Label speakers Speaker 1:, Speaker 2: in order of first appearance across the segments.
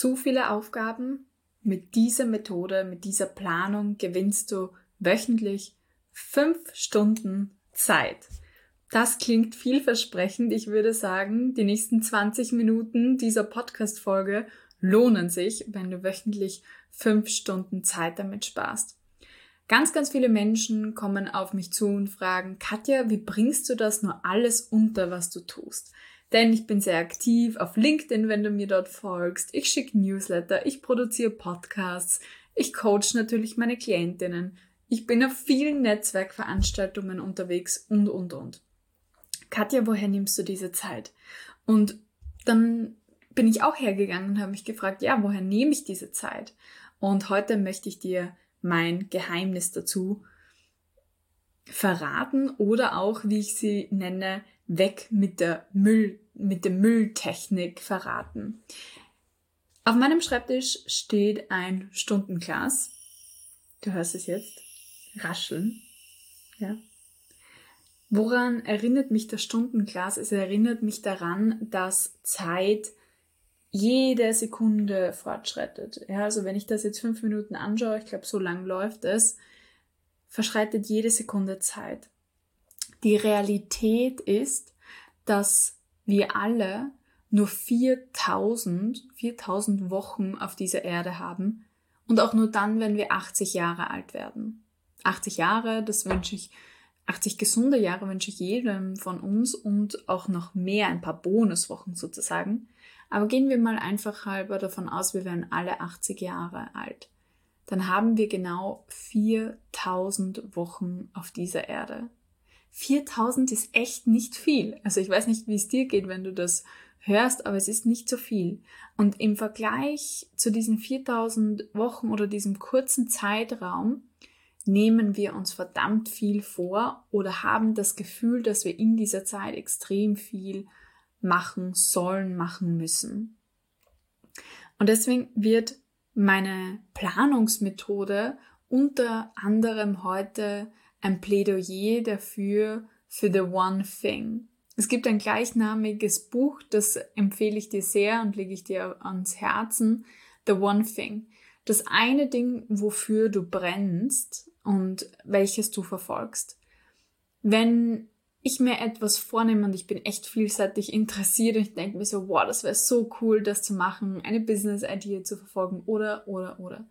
Speaker 1: zu viele Aufgaben. Mit dieser Methode, mit dieser Planung gewinnst du wöchentlich fünf Stunden Zeit. Das klingt vielversprechend. Ich würde sagen, die nächsten 20 Minuten dieser Podcast-Folge lohnen sich, wenn du wöchentlich fünf Stunden Zeit damit sparst. Ganz, ganz viele Menschen kommen auf mich zu und fragen, Katja, wie bringst du das nur alles unter, was du tust? Denn ich bin sehr aktiv auf LinkedIn, wenn du mir dort folgst. Ich schicke Newsletter, ich produziere Podcasts, ich coach natürlich meine Klientinnen. Ich bin auf vielen Netzwerkveranstaltungen unterwegs und, und, und. Katja, woher nimmst du diese Zeit? Und dann bin ich auch hergegangen und habe mich gefragt, ja, woher nehme ich diese Zeit? Und heute möchte ich dir mein Geheimnis dazu verraten oder auch, wie ich sie nenne, weg mit der Müll, mit der Mülltechnik verraten. Auf meinem Schreibtisch steht ein Stundenglas. Du hörst es jetzt rascheln. Ja. Woran erinnert mich das Stundenglas? Es erinnert mich daran, dass Zeit jede Sekunde fortschreitet. Ja, also wenn ich das jetzt fünf Minuten anschaue, ich glaube, so lang läuft es, verschreitet jede Sekunde Zeit. Die Realität ist, dass wir alle nur 4000, 4000 Wochen auf dieser Erde haben und auch nur dann, wenn wir 80 Jahre alt werden. 80 Jahre, das wünsche ich, 80 gesunde Jahre wünsche ich jedem von uns und auch noch mehr, ein paar Bonuswochen sozusagen. Aber gehen wir mal einfach halber davon aus, wir wären alle 80 Jahre alt. Dann haben wir genau 4000 Wochen auf dieser Erde. 4000 ist echt nicht viel. Also ich weiß nicht, wie es dir geht, wenn du das hörst, aber es ist nicht so viel. Und im Vergleich zu diesen 4000 Wochen oder diesem kurzen Zeitraum nehmen wir uns verdammt viel vor oder haben das Gefühl, dass wir in dieser Zeit extrem viel machen sollen, machen müssen. Und deswegen wird meine Planungsmethode unter anderem heute ein Plädoyer dafür für The One Thing. Es gibt ein gleichnamiges Buch, das empfehle ich dir sehr und lege ich dir ans Herzen. The One Thing. Das eine Ding, wofür du brennst und welches du verfolgst. Wenn ich mir etwas vornehme und ich bin echt vielseitig interessiert und ich denke mir so, wow, das wäre so cool, das zu machen, eine Business-Idee zu verfolgen oder, oder, oder,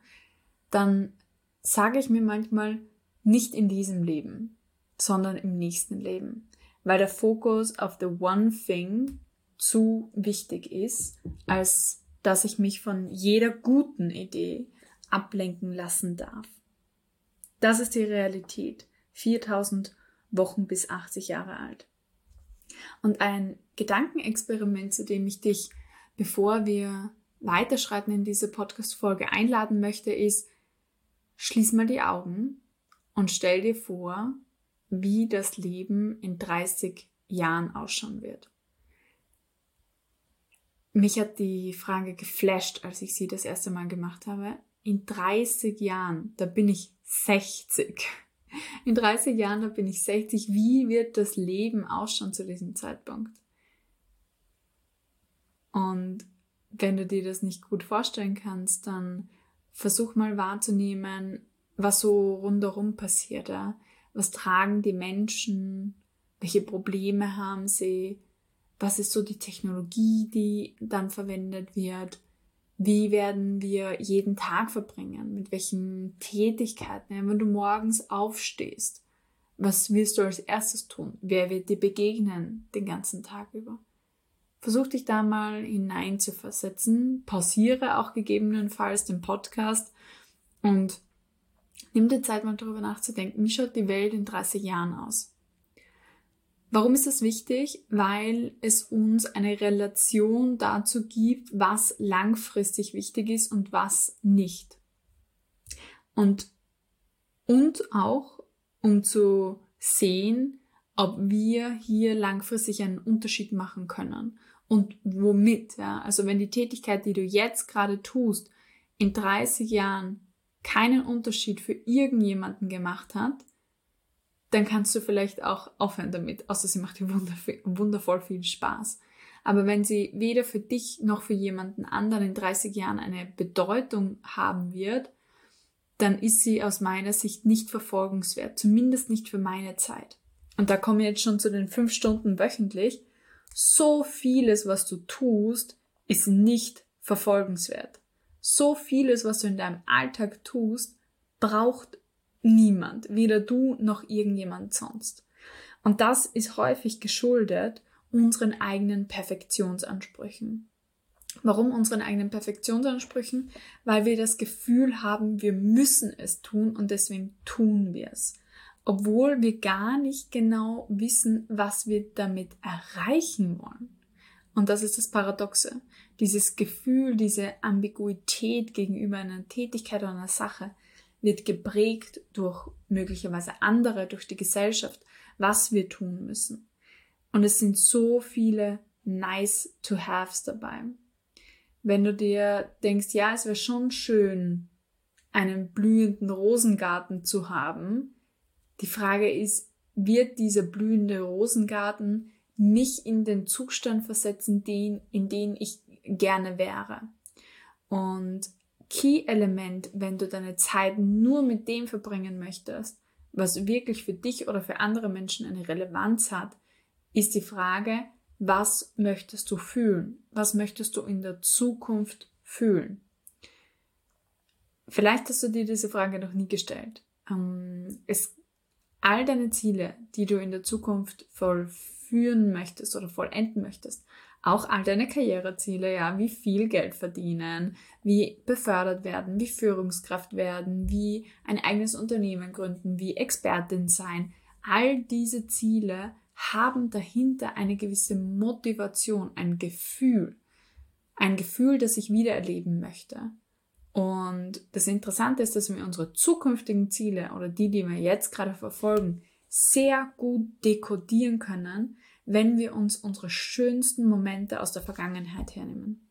Speaker 1: dann sage ich mir manchmal, nicht in diesem Leben, sondern im nächsten Leben, weil der Fokus auf the one thing zu wichtig ist, als dass ich mich von jeder guten Idee ablenken lassen darf. Das ist die Realität. 4000 Wochen bis 80 Jahre alt. Und ein Gedankenexperiment, zu dem ich dich, bevor wir weiterschreiten in diese Podcast-Folge einladen möchte, ist, schließ mal die Augen und stell dir vor, wie das Leben in 30 Jahren ausschauen wird. Mich hat die Frage geflasht, als ich sie das erste Mal gemacht habe. In 30 Jahren, da bin ich 60. In 30 Jahren, da bin ich 60. Wie wird das Leben ausschauen zu diesem Zeitpunkt? Und wenn du dir das nicht gut vorstellen kannst, dann versuch mal wahrzunehmen, was so rundherum passiert. Ja? Was tragen die Menschen? Welche Probleme haben sie? Was ist so die Technologie, die dann verwendet wird? Wie werden wir jeden Tag verbringen? Mit welchen Tätigkeiten? Wenn du morgens aufstehst, was wirst du als erstes tun? Wer wird dir begegnen den ganzen Tag über? Versuch dich da mal hinein zu versetzen. Pausiere auch gegebenenfalls den Podcast und nimm dir Zeit, mal darüber nachzudenken. Wie schaut die Welt in 30 Jahren aus? Warum ist das wichtig? Weil es uns eine Relation dazu gibt, was langfristig wichtig ist und was nicht. Und, und auch, um zu sehen, ob wir hier langfristig einen Unterschied machen können und womit. Ja? Also wenn die Tätigkeit, die du jetzt gerade tust, in 30 Jahren keinen Unterschied für irgendjemanden gemacht hat, dann kannst du vielleicht auch aufhören damit, außer sie macht dir wundervoll viel Spaß. Aber wenn sie weder für dich noch für jemanden anderen in 30 Jahren eine Bedeutung haben wird, dann ist sie aus meiner Sicht nicht verfolgenswert, zumindest nicht für meine Zeit. Und da komme ich jetzt schon zu den fünf Stunden wöchentlich. So vieles, was du tust, ist nicht verfolgenswert. So vieles, was du in deinem Alltag tust, braucht niemand, weder du noch irgendjemand sonst. Und das ist häufig geschuldet unseren eigenen Perfektionsansprüchen. Warum unseren eigenen Perfektionsansprüchen? Weil wir das Gefühl haben, wir müssen es tun und deswegen tun wir es. Obwohl wir gar nicht genau wissen, was wir damit erreichen wollen. Und das ist das Paradoxe. Dieses Gefühl, diese Ambiguität gegenüber einer Tätigkeit oder einer Sache wird geprägt durch möglicherweise andere, durch die Gesellschaft, was wir tun müssen. Und es sind so viele nice to haves dabei. Wenn du dir denkst, ja, es wäre schon schön, einen blühenden Rosengarten zu haben, die Frage ist, wird dieser blühende Rosengarten mich in den Zustand versetzen, den, in den ich gerne wäre? Und Key-Element, wenn du deine Zeit nur mit dem verbringen möchtest, was wirklich für dich oder für andere Menschen eine Relevanz hat, ist die Frage, was möchtest du fühlen? Was möchtest du in der Zukunft fühlen? Vielleicht hast du dir diese Frage noch nie gestellt. Ähm, es, all deine Ziele, die du in der Zukunft vollführen möchtest oder vollenden möchtest, auch all deine Karriereziele, ja, wie viel Geld verdienen, wie befördert werden, wie Führungskraft werden, wie ein eigenes Unternehmen gründen, wie Expertin sein. All diese Ziele haben dahinter eine gewisse Motivation, ein Gefühl, ein Gefühl, das ich wiedererleben möchte. Und das Interessante ist, dass wir unsere zukünftigen Ziele oder die, die wir jetzt gerade verfolgen, sehr gut dekodieren können, wenn wir uns unsere schönsten Momente aus der Vergangenheit hernehmen.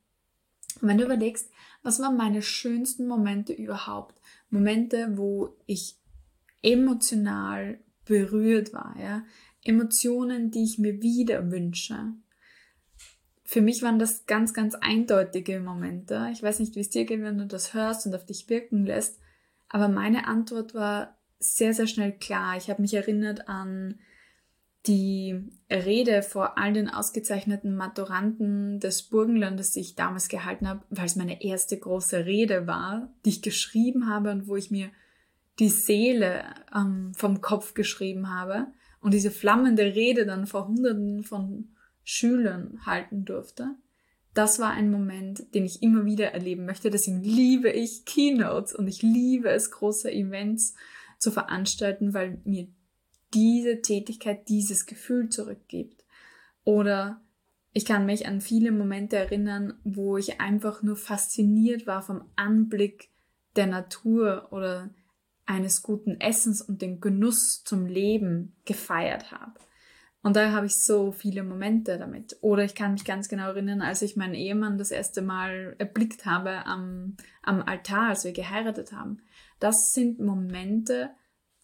Speaker 1: Und wenn du überlegst, was waren meine schönsten Momente überhaupt? Momente, wo ich emotional berührt war, ja? Emotionen, die ich mir wieder wünsche. Für mich waren das ganz, ganz eindeutige Momente. Ich weiß nicht, wie es dir geht, wenn du das hörst und auf dich wirken lässt. Aber meine Antwort war sehr, sehr schnell klar. Ich habe mich erinnert an die Rede vor all den ausgezeichneten Maturanten des Burgenlandes, die ich damals gehalten habe, weil es meine erste große Rede war, die ich geschrieben habe und wo ich mir die Seele ähm, vom Kopf geschrieben habe und diese flammende Rede dann vor Hunderten von Schülern halten durfte. Das war ein Moment, den ich immer wieder erleben möchte. Deswegen liebe ich Keynotes und ich liebe es, große Events zu veranstalten, weil mir diese Tätigkeit dieses Gefühl zurückgibt. Oder ich kann mich an viele Momente erinnern, wo ich einfach nur fasziniert war vom Anblick der Natur oder eines guten Essens und den Genuss zum Leben gefeiert habe. Und da habe ich so viele Momente damit. Oder ich kann mich ganz genau erinnern, als ich meinen Ehemann das erste Mal erblickt habe am, am Altar, als wir geheiratet haben. Das sind Momente,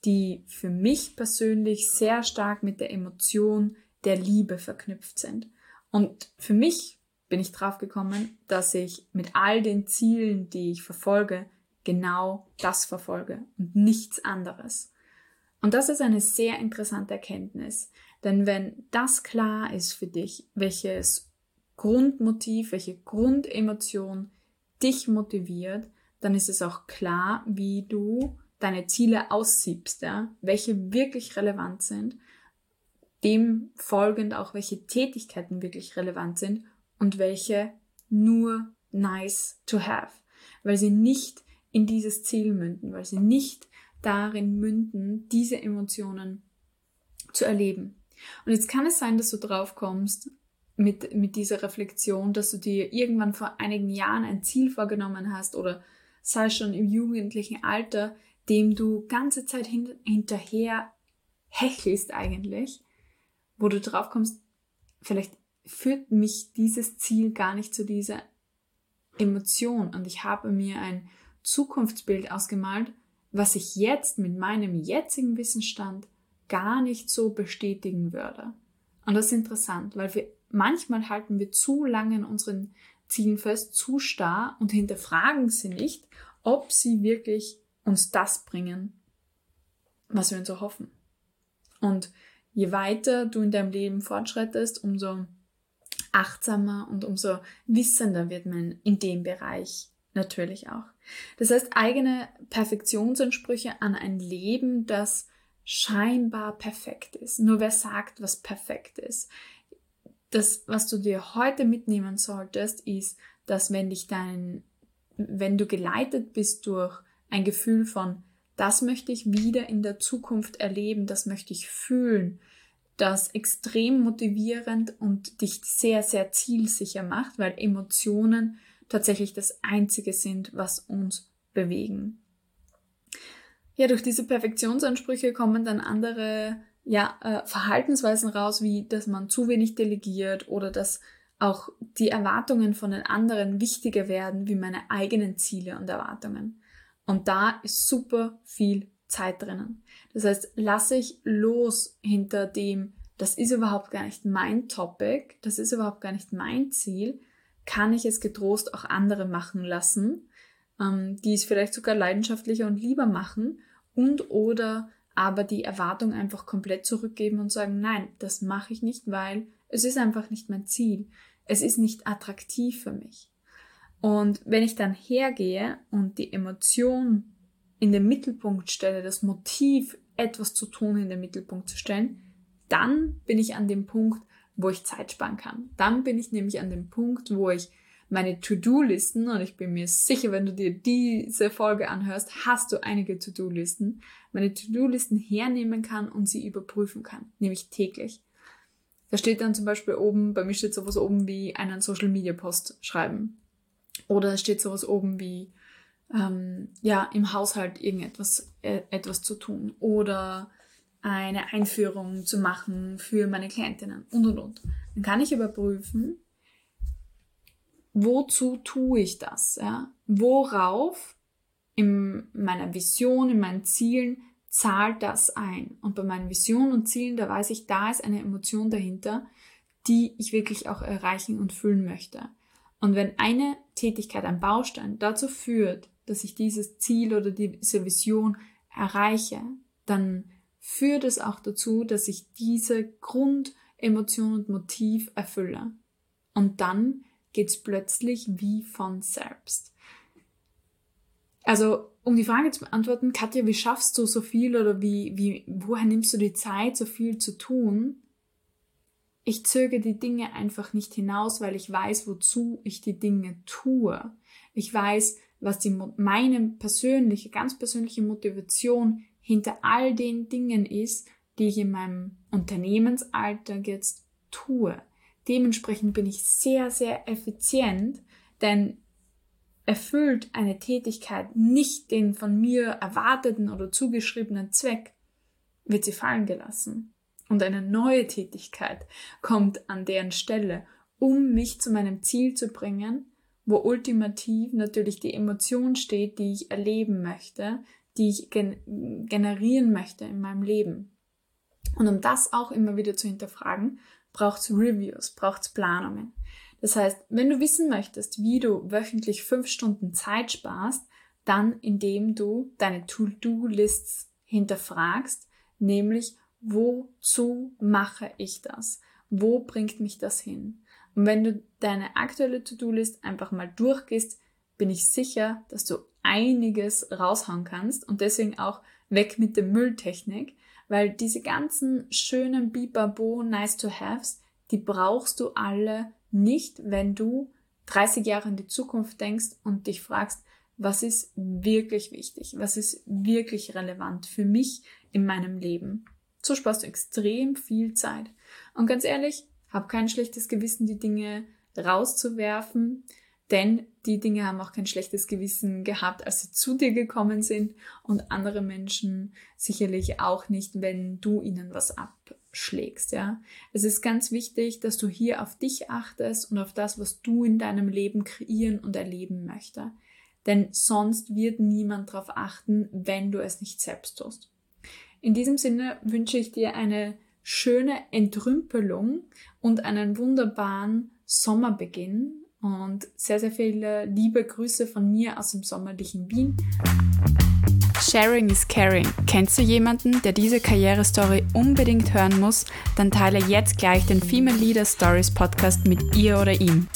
Speaker 1: die für mich persönlich sehr stark mit der Emotion der Liebe verknüpft sind. Und für mich bin ich drauf gekommen, dass ich mit all den Zielen, die ich verfolge, genau das verfolge und nichts anderes. Und das ist eine sehr interessante Erkenntnis, denn wenn das klar ist für dich, welches Grundmotiv, welche Grundemotion dich motiviert, dann ist es auch klar, wie du deine Ziele aussiebst, ja, welche wirklich relevant sind, dem folgend auch welche Tätigkeiten wirklich relevant sind und welche nur nice to have, weil sie nicht in dieses Ziel münden, weil sie nicht darin münden, diese Emotionen zu erleben. Und jetzt kann es sein, dass du drauf kommst mit, mit dieser Reflexion, dass du dir irgendwann vor einigen Jahren ein Ziel vorgenommen hast oder sei schon im jugendlichen Alter, dem du ganze Zeit hin hinterher hechelst eigentlich, wo du drauf kommst, vielleicht führt mich dieses Ziel gar nicht zu dieser Emotion und ich habe mir ein Zukunftsbild ausgemalt, was ich jetzt mit meinem jetzigen Wissensstand gar nicht so bestätigen würde. Und das ist interessant, weil wir manchmal halten wir zu lange in unseren Zielen fest, zu starr und hinterfragen sie nicht, ob sie wirklich uns das bringen, was wir uns erhoffen. Und je weiter du in deinem Leben fortschreitest, umso achtsamer und umso wissender wird man in dem Bereich natürlich auch. Das heißt, eigene Perfektionsansprüche an ein Leben, das scheinbar perfekt ist. Nur wer sagt, was perfekt ist. Das, was du dir heute mitnehmen solltest, ist, dass wenn dich dein, wenn du geleitet bist durch ein Gefühl von, das möchte ich wieder in der Zukunft erleben, das möchte ich fühlen, das extrem motivierend und dich sehr, sehr zielsicher macht, weil Emotionen tatsächlich das Einzige sind, was uns bewegen. Ja, durch diese Perfektionsansprüche kommen dann andere ja, äh, Verhaltensweisen raus, wie dass man zu wenig delegiert oder dass auch die Erwartungen von den anderen wichtiger werden wie meine eigenen Ziele und Erwartungen. Und da ist super viel Zeit drinnen. Das heißt, lasse ich los hinter dem, das ist überhaupt gar nicht mein Topic, das ist überhaupt gar nicht mein Ziel, kann ich es getrost auch andere machen lassen, ähm, die es vielleicht sogar leidenschaftlicher und lieber machen und oder aber die Erwartung einfach komplett zurückgeben und sagen, nein, das mache ich nicht, weil es ist einfach nicht mein Ziel. Es ist nicht attraktiv für mich. Und wenn ich dann hergehe und die Emotion in den Mittelpunkt stelle, das Motiv, etwas zu tun, in den Mittelpunkt zu stellen, dann bin ich an dem Punkt, wo ich Zeit sparen kann. Dann bin ich nämlich an dem Punkt, wo ich meine To-Do-Listen, und ich bin mir sicher, wenn du dir diese Folge anhörst, hast du einige To-Do-Listen, meine To-Do-Listen hernehmen kann und sie überprüfen kann, nämlich täglich. Da steht dann zum Beispiel oben, bei mir steht sowas oben wie einen Social-Media-Post schreiben. Oder steht sowas oben wie, ähm, ja, im Haushalt irgendetwas äh, etwas zu tun. Oder eine Einführung zu machen für meine Klientinnen und und und. Dann kann ich überprüfen, wozu tue ich das? Ja? Worauf in meiner Vision, in meinen Zielen zahlt das ein? Und bei meinen Visionen und Zielen, da weiß ich, da ist eine Emotion dahinter, die ich wirklich auch erreichen und füllen möchte. Und wenn eine Tätigkeit, ein Baustein dazu führt, dass ich dieses Ziel oder diese Vision erreiche, dann führt es auch dazu, dass ich diese Grundemotion und Motiv erfülle. Und dann geht's plötzlich wie von selbst. Also, um die Frage zu beantworten, Katja, wie schaffst du so viel oder wie, wie, woher nimmst du die Zeit, so viel zu tun? Ich zöge die Dinge einfach nicht hinaus, weil ich weiß, wozu ich die Dinge tue. Ich weiß, was die, meine persönliche, ganz persönliche Motivation hinter all den Dingen ist, die ich in meinem Unternehmensalltag jetzt tue. Dementsprechend bin ich sehr, sehr effizient, denn erfüllt eine Tätigkeit nicht den von mir erwarteten oder zugeschriebenen Zweck, wird sie fallen gelassen. Und eine neue Tätigkeit kommt an deren Stelle, um mich zu meinem Ziel zu bringen, wo ultimativ natürlich die Emotion steht, die ich erleben möchte, die ich gen generieren möchte in meinem Leben. Und um das auch immer wieder zu hinterfragen, braucht es Reviews, braucht es Planungen. Das heißt, wenn du wissen möchtest, wie du wöchentlich fünf Stunden Zeit sparst, dann indem du deine To-Do-Lists hinterfragst, nämlich wozu mache ich das? Wo bringt mich das hin? Und wenn du deine aktuelle To-Do-List einfach mal durchgehst, bin ich sicher, dass du einiges raushauen kannst und deswegen auch weg mit der Mülltechnik, weil diese ganzen schönen Bibabo nice to haves, die brauchst du alle nicht, wenn du 30 Jahre in die Zukunft denkst und dich fragst, was ist wirklich wichtig, was ist wirklich relevant für mich in meinem Leben. So sparst du extrem viel Zeit. Und ganz ehrlich, hab kein schlechtes Gewissen, die Dinge rauszuwerfen. Denn die Dinge haben auch kein schlechtes Gewissen gehabt, als sie zu dir gekommen sind und andere Menschen sicherlich auch nicht, wenn du ihnen was abschlägst, ja. Es ist ganz wichtig, dass du hier auf dich achtest und auf das, was du in deinem Leben kreieren und erleben möchtest. Denn sonst wird niemand darauf achten, wenn du es nicht selbst tust. In diesem Sinne wünsche ich dir eine schöne Entrümpelung und einen wunderbaren Sommerbeginn und sehr, sehr viele liebe Grüße von mir aus dem sommerlichen Wien.
Speaker 2: Sharing is caring. Kennst du jemanden, der diese Karrierestory unbedingt hören muss? Dann teile jetzt gleich den Female Leader Stories Podcast mit ihr oder ihm.